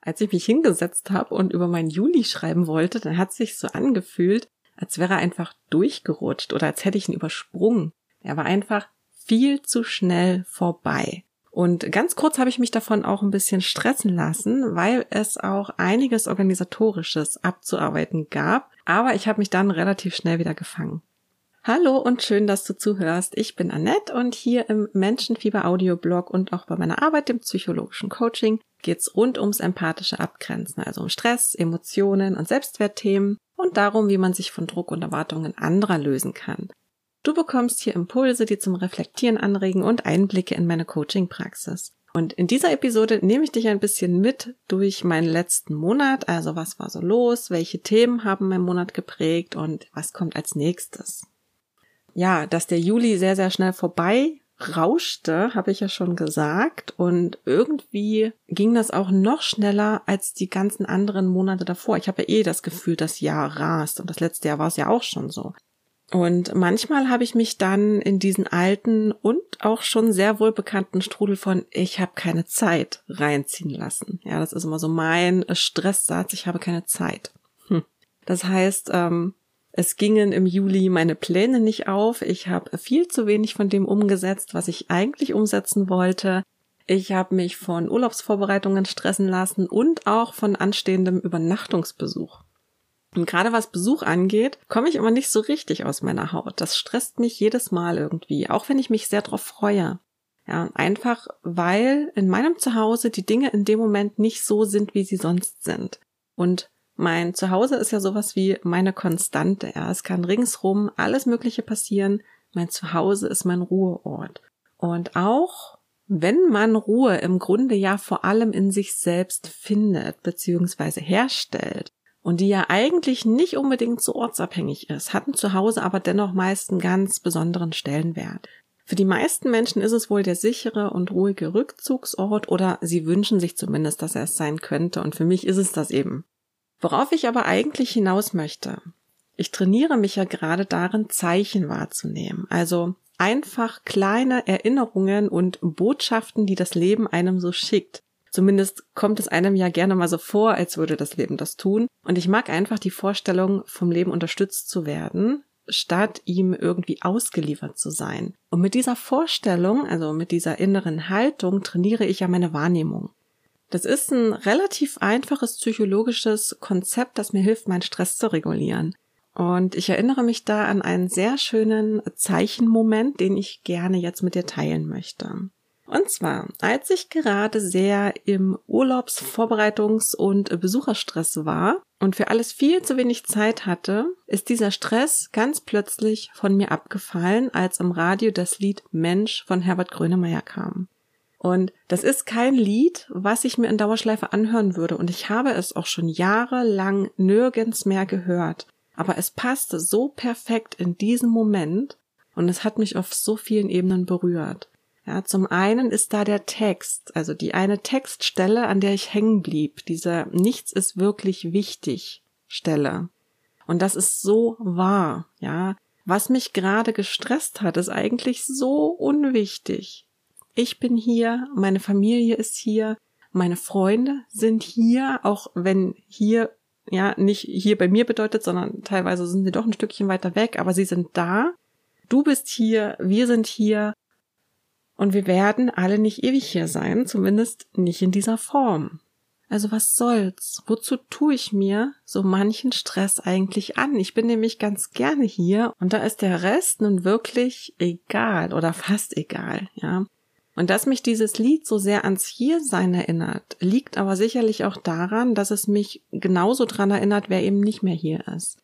als ich mich hingesetzt habe und über meinen Juli schreiben wollte, dann hat sich so angefühlt, als wäre er einfach durchgerutscht oder als hätte ich ihn übersprungen. Er war einfach viel zu schnell vorbei. Und ganz kurz habe ich mich davon auch ein bisschen stressen lassen, weil es auch einiges organisatorisches abzuarbeiten gab, aber ich habe mich dann relativ schnell wieder gefangen. Hallo und schön, dass du zuhörst. Ich bin Annette und hier im Menschenfieber Audioblog und auch bei meiner Arbeit im psychologischen Coaching geht's rund ums empathische Abgrenzen, also um Stress, Emotionen und Selbstwertthemen und darum, wie man sich von Druck und Erwartungen anderer lösen kann. Du bekommst hier Impulse, die zum Reflektieren anregen und Einblicke in meine Coaching-Praxis. Und in dieser Episode nehme ich dich ein bisschen mit durch meinen letzten Monat. Also was war so los? Welche Themen haben meinen Monat geprägt und was kommt als nächstes? Ja, dass der Juli sehr, sehr schnell vorbei rauschte, habe ich ja schon gesagt. Und irgendwie ging das auch noch schneller als die ganzen anderen Monate davor. Ich habe ja eh das Gefühl, das Jahr rast. Und das letzte Jahr war es ja auch schon so. Und manchmal habe ich mich dann in diesen alten und auch schon sehr wohl bekannten Strudel von ich habe keine Zeit reinziehen lassen. Ja, das ist immer so mein Stresssatz, ich habe keine Zeit. Hm. Das heißt, ähm, es gingen im Juli meine Pläne nicht auf. Ich habe viel zu wenig von dem umgesetzt, was ich eigentlich umsetzen wollte. Ich habe mich von Urlaubsvorbereitungen stressen lassen und auch von anstehendem Übernachtungsbesuch. Und gerade was Besuch angeht, komme ich immer nicht so richtig aus meiner Haut. Das stresst mich jedes Mal irgendwie, auch wenn ich mich sehr darauf freue. Ja, einfach weil in meinem Zuhause die Dinge in dem Moment nicht so sind, wie sie sonst sind. Und mein Zuhause ist ja sowas wie meine Konstante. Ja, es kann ringsrum alles Mögliche passieren. Mein Zuhause ist mein Ruheort. Und auch wenn man Ruhe im Grunde ja vor allem in sich selbst findet bzw. herstellt, und die ja eigentlich nicht unbedingt so ortsabhängig ist, hatten zu Hause aber dennoch meist einen ganz besonderen Stellenwert. Für die meisten Menschen ist es wohl der sichere und ruhige Rückzugsort oder sie wünschen sich zumindest, dass er es sein könnte und für mich ist es das eben. Worauf ich aber eigentlich hinaus möchte. Ich trainiere mich ja gerade darin, Zeichen wahrzunehmen, also einfach kleine Erinnerungen und Botschaften, die das Leben einem so schickt, Zumindest kommt es einem ja gerne mal so vor, als würde das Leben das tun. Und ich mag einfach die Vorstellung, vom Leben unterstützt zu werden, statt ihm irgendwie ausgeliefert zu sein. Und mit dieser Vorstellung, also mit dieser inneren Haltung, trainiere ich ja meine Wahrnehmung. Das ist ein relativ einfaches psychologisches Konzept, das mir hilft, meinen Stress zu regulieren. Und ich erinnere mich da an einen sehr schönen Zeichenmoment, den ich gerne jetzt mit dir teilen möchte. Und zwar, als ich gerade sehr im Urlaubsvorbereitungs- und Besucherstress war und für alles viel zu wenig Zeit hatte, ist dieser Stress ganz plötzlich von mir abgefallen, als im Radio das Lied Mensch von Herbert Grönemeyer kam. Und das ist kein Lied, was ich mir in Dauerschleife anhören würde. Und ich habe es auch schon jahrelang nirgends mehr gehört. Aber es passte so perfekt in diesem Moment und es hat mich auf so vielen Ebenen berührt. Ja, zum einen ist da der Text, also die eine Textstelle, an der ich hängen blieb, diese Nichts ist wirklich wichtig Stelle. Und das ist so wahr, ja. Was mich gerade gestresst hat, ist eigentlich so unwichtig. Ich bin hier, meine Familie ist hier, meine Freunde sind hier, auch wenn hier ja nicht hier bei mir bedeutet, sondern teilweise sind sie doch ein Stückchen weiter weg, aber sie sind da. Du bist hier, wir sind hier und wir werden alle nicht ewig hier sein, zumindest nicht in dieser Form. Also was soll's? Wozu tue ich mir so manchen Stress eigentlich an? Ich bin nämlich ganz gerne hier und da ist der Rest nun wirklich egal oder fast egal, ja. Und dass mich dieses Lied so sehr ans Hiersein erinnert, liegt aber sicherlich auch daran, dass es mich genauso dran erinnert, wer eben nicht mehr hier ist.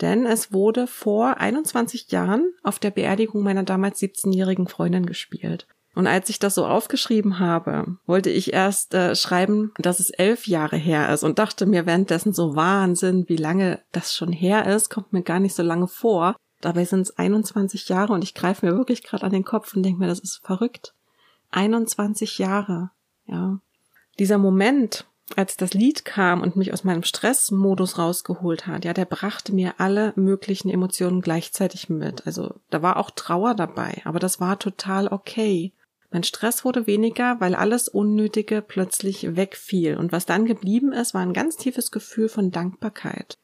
Denn es wurde vor 21 Jahren auf der Beerdigung meiner damals 17-jährigen Freundin gespielt. Und als ich das so aufgeschrieben habe, wollte ich erst äh, schreiben, dass es elf Jahre her ist und dachte mir währenddessen so Wahnsinn, wie lange das schon her ist, kommt mir gar nicht so lange vor. Dabei sind es 21 Jahre und ich greife mir wirklich gerade an den Kopf und denke mir, das ist verrückt. 21 Jahre, ja. Dieser Moment, als das Lied kam und mich aus meinem Stressmodus rausgeholt hat, ja, der brachte mir alle möglichen Emotionen gleichzeitig mit. Also da war auch Trauer dabei, aber das war total okay. Mein Stress wurde weniger, weil alles Unnötige plötzlich wegfiel. Und was dann geblieben ist, war ein ganz tiefes Gefühl von Dankbarkeit.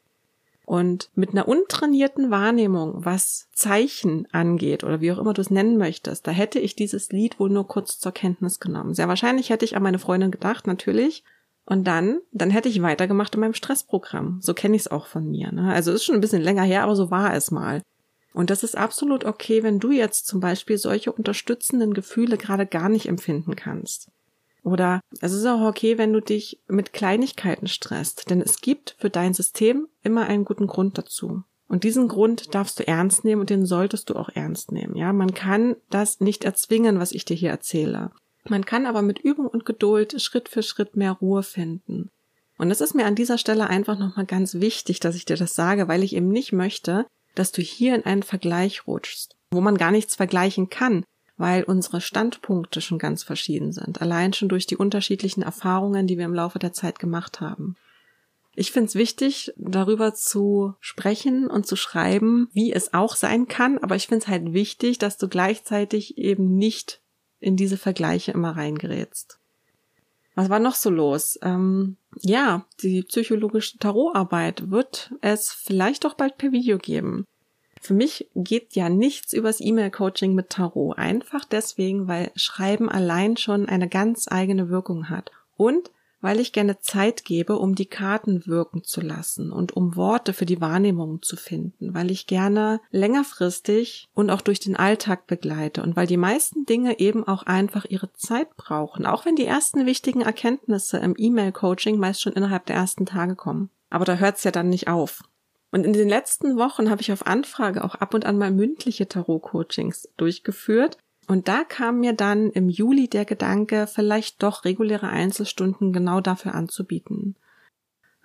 Und mit einer untrainierten Wahrnehmung, was Zeichen angeht oder wie auch immer du es nennen möchtest, da hätte ich dieses Lied wohl nur kurz zur Kenntnis genommen. Sehr wahrscheinlich hätte ich an meine Freundin gedacht, natürlich. Und dann, dann hätte ich weitergemacht in meinem Stressprogramm. So kenne ich es auch von mir. Ne? Also ist schon ein bisschen länger her, aber so war es mal. Und das ist absolut okay, wenn du jetzt zum Beispiel solche unterstützenden Gefühle gerade gar nicht empfinden kannst. Oder es ist auch okay, wenn du dich mit Kleinigkeiten stresst, denn es gibt für dein System immer einen guten Grund dazu. Und diesen Grund darfst du ernst nehmen und den solltest du auch ernst nehmen. Ja, man kann das nicht erzwingen, was ich dir hier erzähle. Man kann aber mit Übung und Geduld Schritt für Schritt mehr Ruhe finden. Und es ist mir an dieser Stelle einfach nochmal ganz wichtig, dass ich dir das sage, weil ich eben nicht möchte, dass du hier in einen Vergleich rutschst, wo man gar nichts vergleichen kann, weil unsere Standpunkte schon ganz verschieden sind, allein schon durch die unterschiedlichen Erfahrungen, die wir im Laufe der Zeit gemacht haben. Ich finde es wichtig, darüber zu sprechen und zu schreiben, wie es auch sein kann, aber ich finde es halt wichtig, dass du gleichzeitig eben nicht in diese Vergleiche immer reingerätst. Was war noch so los? Ähm, ja, die psychologische Tarotarbeit wird es vielleicht auch bald per Video geben. Für mich geht ja nichts übers E-Mail-Coaching mit Tarot. Einfach deswegen, weil Schreiben allein schon eine ganz eigene Wirkung hat. Und weil ich gerne Zeit gebe, um die Karten wirken zu lassen und um Worte für die Wahrnehmung zu finden, weil ich gerne längerfristig und auch durch den Alltag begleite und weil die meisten Dinge eben auch einfach ihre Zeit brauchen, auch wenn die ersten wichtigen Erkenntnisse im E-Mail-Coaching meist schon innerhalb der ersten Tage kommen. Aber da hört es ja dann nicht auf. Und in den letzten Wochen habe ich auf Anfrage auch ab und an mal mündliche Tarot-Coachings durchgeführt und da kam mir dann im Juli der Gedanke, vielleicht doch reguläre Einzelstunden genau dafür anzubieten.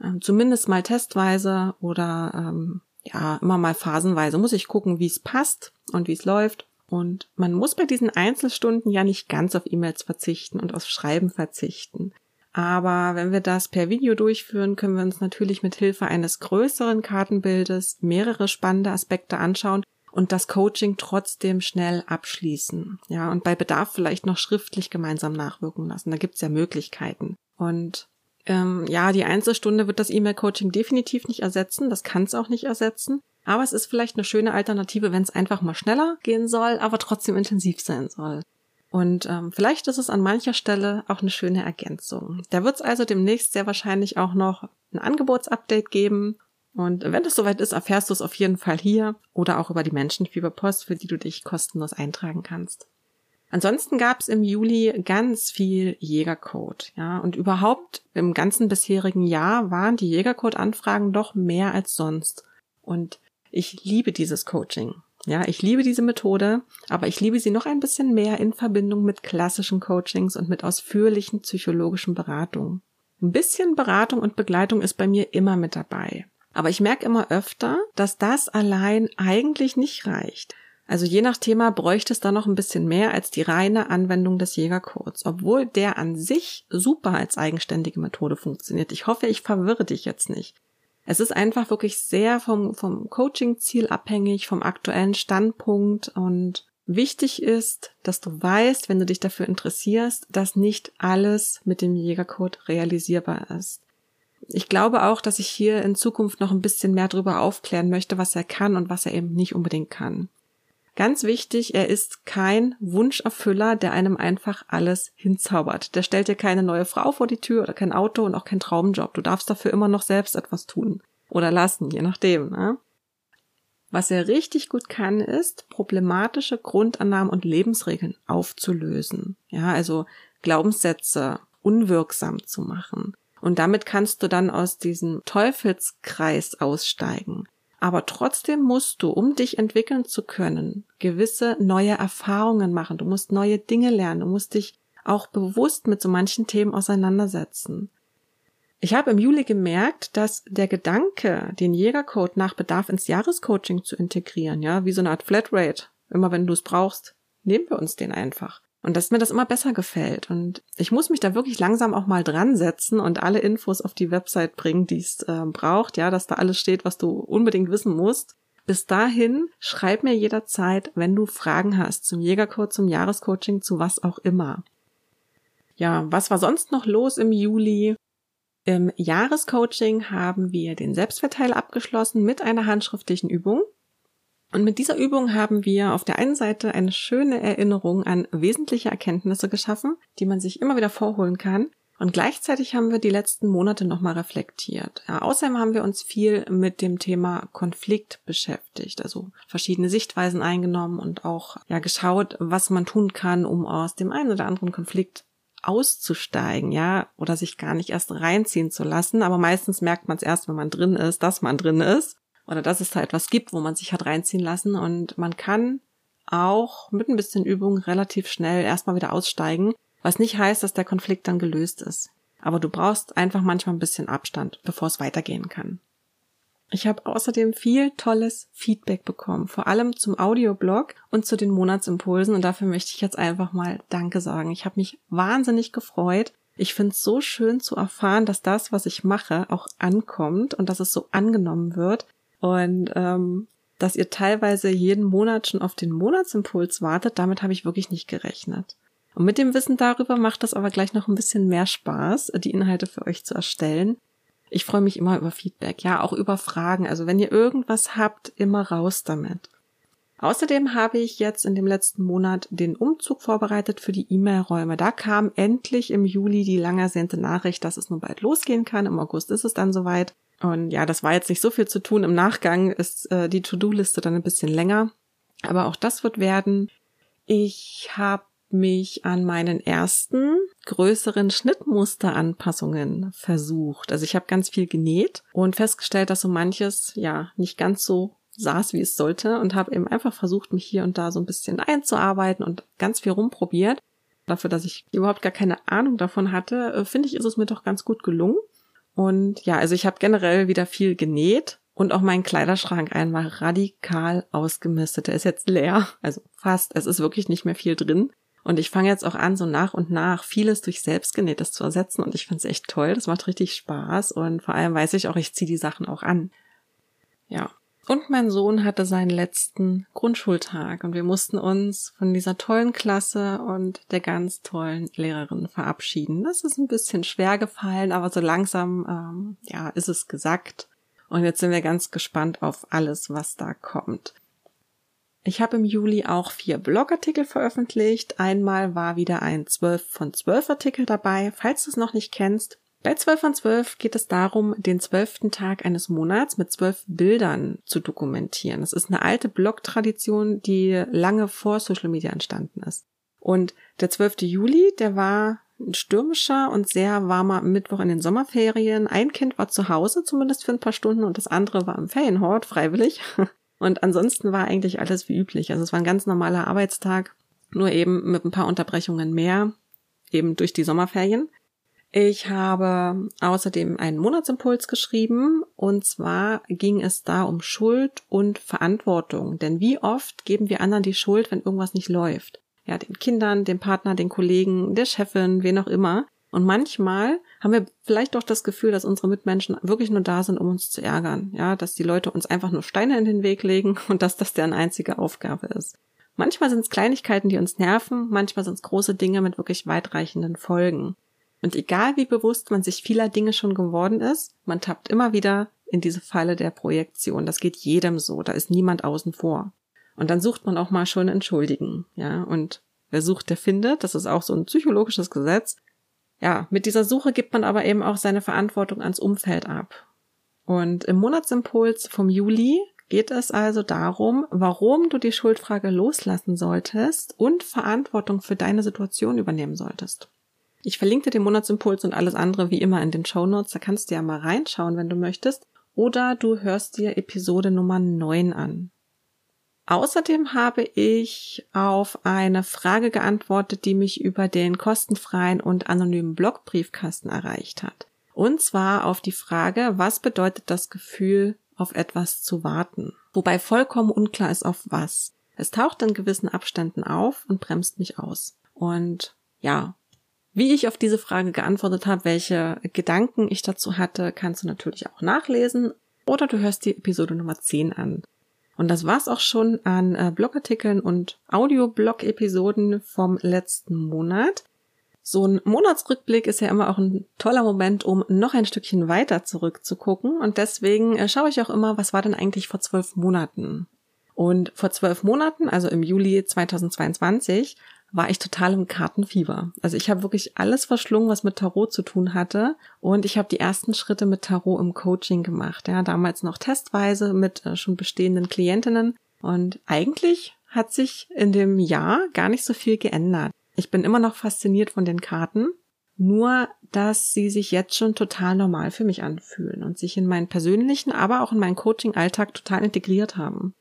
Ähm, zumindest mal testweise oder ähm, ja, immer mal phasenweise muss ich gucken, wie es passt und wie es läuft. Und man muss bei diesen Einzelstunden ja nicht ganz auf E-Mails verzichten und auf Schreiben verzichten. Aber wenn wir das per Video durchführen, können wir uns natürlich mit Hilfe eines größeren Kartenbildes mehrere spannende Aspekte anschauen und das Coaching trotzdem schnell abschließen. Ja, und bei Bedarf vielleicht noch schriftlich gemeinsam nachwirken lassen. Da gibt's ja Möglichkeiten. Und ähm, ja, die Einzelstunde wird das E-Mail-Coaching definitiv nicht ersetzen. Das kann es auch nicht ersetzen. Aber es ist vielleicht eine schöne Alternative, wenn es einfach mal schneller gehen soll, aber trotzdem intensiv sein soll. Und ähm, vielleicht ist es an mancher Stelle auch eine schöne Ergänzung. Da wird es also demnächst sehr wahrscheinlich auch noch ein Angebotsupdate geben und wenn es soweit ist, erfährst du es auf jeden Fall hier oder auch über die Menschenfieberpost, für die du dich kostenlos eintragen kannst. Ansonsten gab es im Juli ganz viel Jägercode, ja, und überhaupt im ganzen bisherigen Jahr waren die Jägercode-Anfragen doch mehr als sonst. Und ich liebe dieses Coaching. Ja, ich liebe diese Methode, aber ich liebe sie noch ein bisschen mehr in Verbindung mit klassischen Coachings und mit ausführlichen psychologischen Beratungen. Ein bisschen Beratung und Begleitung ist bei mir immer mit dabei. Aber ich merke immer öfter, dass das allein eigentlich nicht reicht. Also je nach Thema bräuchte es da noch ein bisschen mehr als die reine Anwendung des Jägercodes, obwohl der an sich super als eigenständige Methode funktioniert. Ich hoffe, ich verwirre dich jetzt nicht. Es ist einfach wirklich sehr vom, vom Coaching-Ziel abhängig, vom aktuellen Standpunkt und wichtig ist, dass du weißt, wenn du dich dafür interessierst, dass nicht alles mit dem Jägercode realisierbar ist ich glaube auch, dass ich hier in Zukunft noch ein bisschen mehr darüber aufklären möchte, was er kann und was er eben nicht unbedingt kann. Ganz wichtig, er ist kein Wunscherfüller, der einem einfach alles hinzaubert. Der stellt dir keine neue Frau vor die Tür oder kein Auto und auch kein Traumjob. Du darfst dafür immer noch selbst etwas tun oder lassen, je nachdem. Ne? Was er richtig gut kann, ist, problematische Grundannahmen und Lebensregeln aufzulösen. Ja, also Glaubenssätze unwirksam zu machen. Und damit kannst du dann aus diesem Teufelskreis aussteigen. Aber trotzdem musst du, um dich entwickeln zu können, gewisse neue Erfahrungen machen. Du musst neue Dinge lernen. Du musst dich auch bewusst mit so manchen Themen auseinandersetzen. Ich habe im Juli gemerkt, dass der Gedanke, den Jägercode nach Bedarf ins Jahrescoaching zu integrieren, ja, wie so eine Art Flatrate, immer wenn du es brauchst, nehmen wir uns den einfach. Und dass mir das immer besser gefällt. Und ich muss mich da wirklich langsam auch mal dran setzen und alle Infos auf die Website bringen, die es äh, braucht, ja, dass da alles steht, was du unbedingt wissen musst. Bis dahin, schreib mir jederzeit, wenn du Fragen hast zum Jägercode, zum Jahrescoaching, zu was auch immer. Ja, was war sonst noch los im Juli? Im Jahrescoaching haben wir den Selbstverteil abgeschlossen mit einer handschriftlichen Übung. Und mit dieser Übung haben wir auf der einen Seite eine schöne Erinnerung an wesentliche Erkenntnisse geschaffen, die man sich immer wieder vorholen kann. Und gleichzeitig haben wir die letzten Monate nochmal reflektiert. Ja, außerdem haben wir uns viel mit dem Thema Konflikt beschäftigt, also verschiedene Sichtweisen eingenommen und auch ja geschaut, was man tun kann, um aus dem einen oder anderen Konflikt auszusteigen, ja, oder sich gar nicht erst reinziehen zu lassen. Aber meistens merkt man es erst, wenn man drin ist, dass man drin ist oder dass es da etwas gibt, wo man sich hat reinziehen lassen. Und man kann auch mit ein bisschen Übung relativ schnell erstmal wieder aussteigen, was nicht heißt, dass der Konflikt dann gelöst ist. Aber du brauchst einfach manchmal ein bisschen Abstand, bevor es weitergehen kann. Ich habe außerdem viel tolles Feedback bekommen, vor allem zum Audioblog und zu den Monatsimpulsen und dafür möchte ich jetzt einfach mal Danke sagen. Ich habe mich wahnsinnig gefreut. Ich finde es so schön zu erfahren, dass das, was ich mache, auch ankommt und dass es so angenommen wird und ähm, dass ihr teilweise jeden Monat schon auf den Monatsimpuls wartet. Damit habe ich wirklich nicht gerechnet. Und mit dem Wissen darüber macht es aber gleich noch ein bisschen mehr Spaß, die Inhalte für euch zu erstellen. Ich freue mich immer über Feedback, ja, auch über Fragen. Also wenn ihr irgendwas habt, immer raus damit. Außerdem habe ich jetzt in dem letzten Monat den Umzug vorbereitet für die E-Mail-Räume. Da kam endlich im Juli die lang ersehnte Nachricht, dass es nun bald losgehen kann. Im August ist es dann soweit. Und ja, das war jetzt nicht so viel zu tun. Im Nachgang ist äh, die To-Do-Liste dann ein bisschen länger. Aber auch das wird werden. Ich habe mich an meinen ersten größeren Schnittmusteranpassungen versucht. Also ich habe ganz viel genäht und festgestellt, dass so manches ja nicht ganz so saß, wie es sollte und habe eben einfach versucht, mich hier und da so ein bisschen einzuarbeiten und ganz viel rumprobiert. Dafür, dass ich überhaupt gar keine Ahnung davon hatte, äh, finde ich, ist es mir doch ganz gut gelungen. Und ja, also ich habe generell wieder viel genäht und auch meinen Kleiderschrank einmal radikal ausgemistet. Der ist jetzt leer, also fast. Es ist wirklich nicht mehr viel drin. Und ich fange jetzt auch an, so nach und nach vieles durch selbstgenähtes zu ersetzen. Und ich finde es echt toll. Das macht richtig Spaß. Und vor allem weiß ich auch, ich ziehe die Sachen auch an. Ja. Und mein Sohn hatte seinen letzten Grundschultag und wir mussten uns von dieser tollen Klasse und der ganz tollen Lehrerin verabschieden. Das ist ein bisschen schwer gefallen, aber so langsam, ähm, ja, ist es gesagt. Und jetzt sind wir ganz gespannt auf alles, was da kommt. Ich habe im Juli auch vier Blogartikel veröffentlicht. Einmal war wieder ein 12 von 12 Artikel dabei. Falls du es noch nicht kennst, bei 12 von 12 geht es darum, den zwölften Tag eines Monats mit zwölf Bildern zu dokumentieren. Das ist eine alte Blog-Tradition, die lange vor Social Media entstanden ist. Und der 12. Juli, der war ein stürmischer und sehr warmer Mittwoch in den Sommerferien. Ein Kind war zu Hause, zumindest für ein paar Stunden, und das andere war im Ferienhort, freiwillig. Und ansonsten war eigentlich alles wie üblich. Also es war ein ganz normaler Arbeitstag, nur eben mit ein paar Unterbrechungen mehr, eben durch die Sommerferien. Ich habe außerdem einen Monatsimpuls geschrieben und zwar ging es da um Schuld und Verantwortung. Denn wie oft geben wir anderen die Schuld, wenn irgendwas nicht läuft? Ja, den Kindern, dem Partner, den Kollegen, der Chefin, wen auch immer. Und manchmal haben wir vielleicht doch das Gefühl, dass unsere Mitmenschen wirklich nur da sind, um uns zu ärgern. Ja, dass die Leute uns einfach nur Steine in den Weg legen und dass das deren einzige Aufgabe ist. Manchmal sind es Kleinigkeiten, die uns nerven, manchmal sind es große Dinge mit wirklich weitreichenden Folgen. Und egal wie bewusst man sich vieler Dinge schon geworden ist, man tappt immer wieder in diese Falle der Projektion. Das geht jedem so, da ist niemand außen vor. Und dann sucht man auch mal schon entschuldigen, ja, und wer sucht, der findet, das ist auch so ein psychologisches Gesetz ja, mit dieser Suche gibt man aber eben auch seine Verantwortung ans Umfeld ab. Und im Monatsimpuls vom Juli geht es also darum, warum du die Schuldfrage loslassen solltest und Verantwortung für deine Situation übernehmen solltest. Ich verlinke den Monatsimpuls und alles andere wie immer in den Show Notes. Da kannst du ja mal reinschauen, wenn du möchtest. Oder du hörst dir Episode Nummer 9 an. Außerdem habe ich auf eine Frage geantwortet, die mich über den kostenfreien und anonymen Blogbriefkasten erreicht hat. Und zwar auf die Frage, was bedeutet das Gefühl, auf etwas zu warten? Wobei vollkommen unklar ist, auf was. Es taucht in gewissen Abständen auf und bremst mich aus. Und ja, wie ich auf diese Frage geantwortet habe, welche Gedanken ich dazu hatte, kannst du natürlich auch nachlesen oder du hörst die Episode Nummer 10 an. Und das war's auch schon an äh, Blogartikeln und Audioblog-Episoden vom letzten Monat. So ein Monatsrückblick ist ja immer auch ein toller Moment, um noch ein Stückchen weiter zurückzugucken. Und deswegen äh, schaue ich auch immer, was war denn eigentlich vor zwölf Monaten? Und vor zwölf Monaten, also im Juli 2022, war ich total im Kartenfieber. Also ich habe wirklich alles verschlungen, was mit Tarot zu tun hatte. Und ich habe die ersten Schritte mit Tarot im Coaching gemacht. Ja, damals noch testweise mit äh, schon bestehenden Klientinnen. Und eigentlich hat sich in dem Jahr gar nicht so viel geändert. Ich bin immer noch fasziniert von den Karten, nur dass sie sich jetzt schon total normal für mich anfühlen und sich in meinen persönlichen, aber auch in meinen Coaching-Alltag total integriert haben.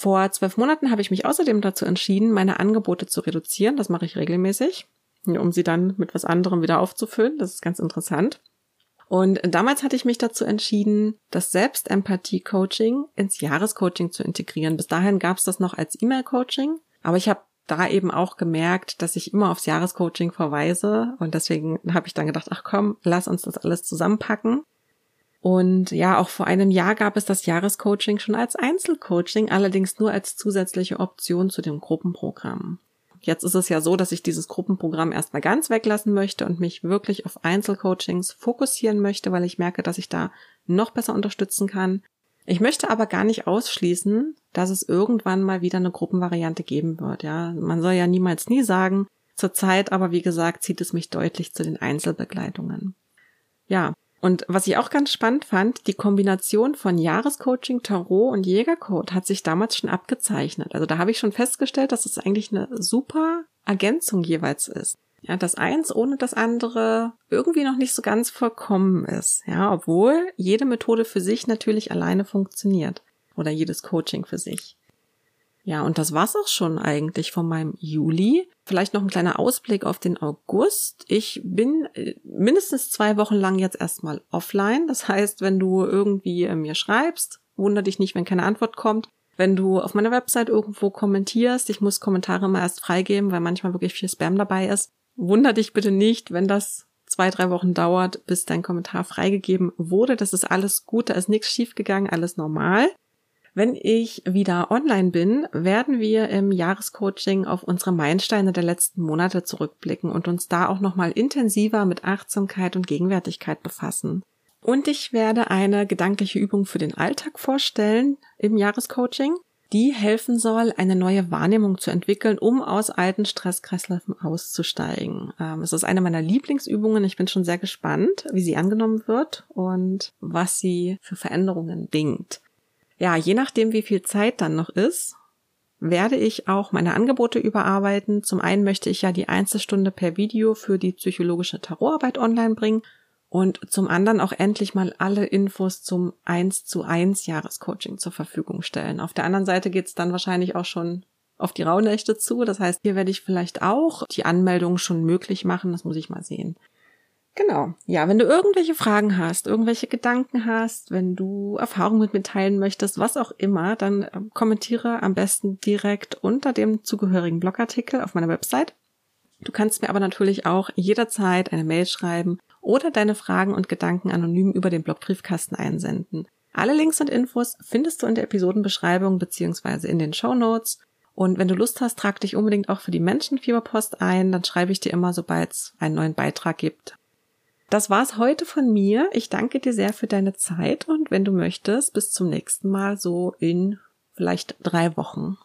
Vor zwölf Monaten habe ich mich außerdem dazu entschieden, meine Angebote zu reduzieren. Das mache ich regelmäßig, um sie dann mit was anderem wieder aufzufüllen. Das ist ganz interessant. Und damals hatte ich mich dazu entschieden, das Selbstempathie-Coaching ins Jahrescoaching zu integrieren. Bis dahin gab es das noch als E-Mail-Coaching, aber ich habe da eben auch gemerkt, dass ich immer aufs Jahrescoaching verweise und deswegen habe ich dann gedacht, ach komm, lass uns das alles zusammenpacken. Und ja, auch vor einem Jahr gab es das Jahrescoaching schon als Einzelcoaching, allerdings nur als zusätzliche Option zu dem Gruppenprogramm. Jetzt ist es ja so, dass ich dieses Gruppenprogramm erstmal ganz weglassen möchte und mich wirklich auf Einzelcoachings fokussieren möchte, weil ich merke, dass ich da noch besser unterstützen kann. Ich möchte aber gar nicht ausschließen, dass es irgendwann mal wieder eine Gruppenvariante geben wird. Ja, man soll ja niemals nie sagen. Zurzeit aber, wie gesagt, zieht es mich deutlich zu den Einzelbegleitungen. Ja, und was ich auch ganz spannend fand, die Kombination von Jahrescoaching, Tarot und Jägercode hat sich damals schon abgezeichnet. Also da habe ich schon festgestellt, dass es eigentlich eine super Ergänzung jeweils ist. Ja, das eins ohne das andere irgendwie noch nicht so ganz vollkommen ist. Ja, obwohl jede Methode für sich natürlich alleine funktioniert. Oder jedes Coaching für sich. Ja, und das war's auch schon eigentlich von meinem Juli. Vielleicht noch ein kleiner Ausblick auf den August. Ich bin äh, mindestens zwei Wochen lang jetzt erstmal offline. Das heißt, wenn du irgendwie äh, mir schreibst, wunder dich nicht, wenn keine Antwort kommt. Wenn du auf meiner Website irgendwo kommentierst, ich muss Kommentare immer erst freigeben, weil manchmal wirklich viel Spam dabei ist. Wunder dich bitte nicht, wenn das zwei, drei Wochen dauert, bis dein Kommentar freigegeben wurde. Das ist alles gut, da ist nichts schiefgegangen, alles normal. Wenn ich wieder online bin, werden wir im Jahrescoaching auf unsere Meilensteine der letzten Monate zurückblicken und uns da auch nochmal intensiver mit Achtsamkeit und Gegenwärtigkeit befassen. Und ich werde eine gedankliche Übung für den Alltag vorstellen im Jahrescoaching, die helfen soll, eine neue Wahrnehmung zu entwickeln, um aus alten Stresskreisläufen auszusteigen. Ähm, es ist eine meiner Lieblingsübungen. Ich bin schon sehr gespannt, wie sie angenommen wird und was sie für Veränderungen bringt ja, je nachdem, wie viel Zeit dann noch ist, werde ich auch meine Angebote überarbeiten. Zum einen möchte ich ja die Einzelstunde per Video für die psychologische Tarotarbeit online bringen und zum anderen auch endlich mal alle Infos zum 1 zu 1 Jahrescoaching zur Verfügung stellen. Auf der anderen Seite geht's dann wahrscheinlich auch schon auf die Rauhnächte zu. Das heißt, hier werde ich vielleicht auch die Anmeldung schon möglich machen. Das muss ich mal sehen. Genau. Ja, wenn du irgendwelche Fragen hast, irgendwelche Gedanken hast, wenn du Erfahrungen mit mir teilen möchtest, was auch immer, dann ähm, kommentiere am besten direkt unter dem zugehörigen Blogartikel auf meiner Website. Du kannst mir aber natürlich auch jederzeit eine Mail schreiben oder deine Fragen und Gedanken anonym über den Blogbriefkasten einsenden. Alle Links und Infos findest du in der Episodenbeschreibung beziehungsweise in den Show Notes. Und wenn du Lust hast, trag dich unbedingt auch für die Menschenfieberpost ein. Dann schreibe ich dir immer, sobald es einen neuen Beitrag gibt, das war's heute von mir. Ich danke dir sehr für deine Zeit und wenn du möchtest, bis zum nächsten Mal so in vielleicht drei Wochen.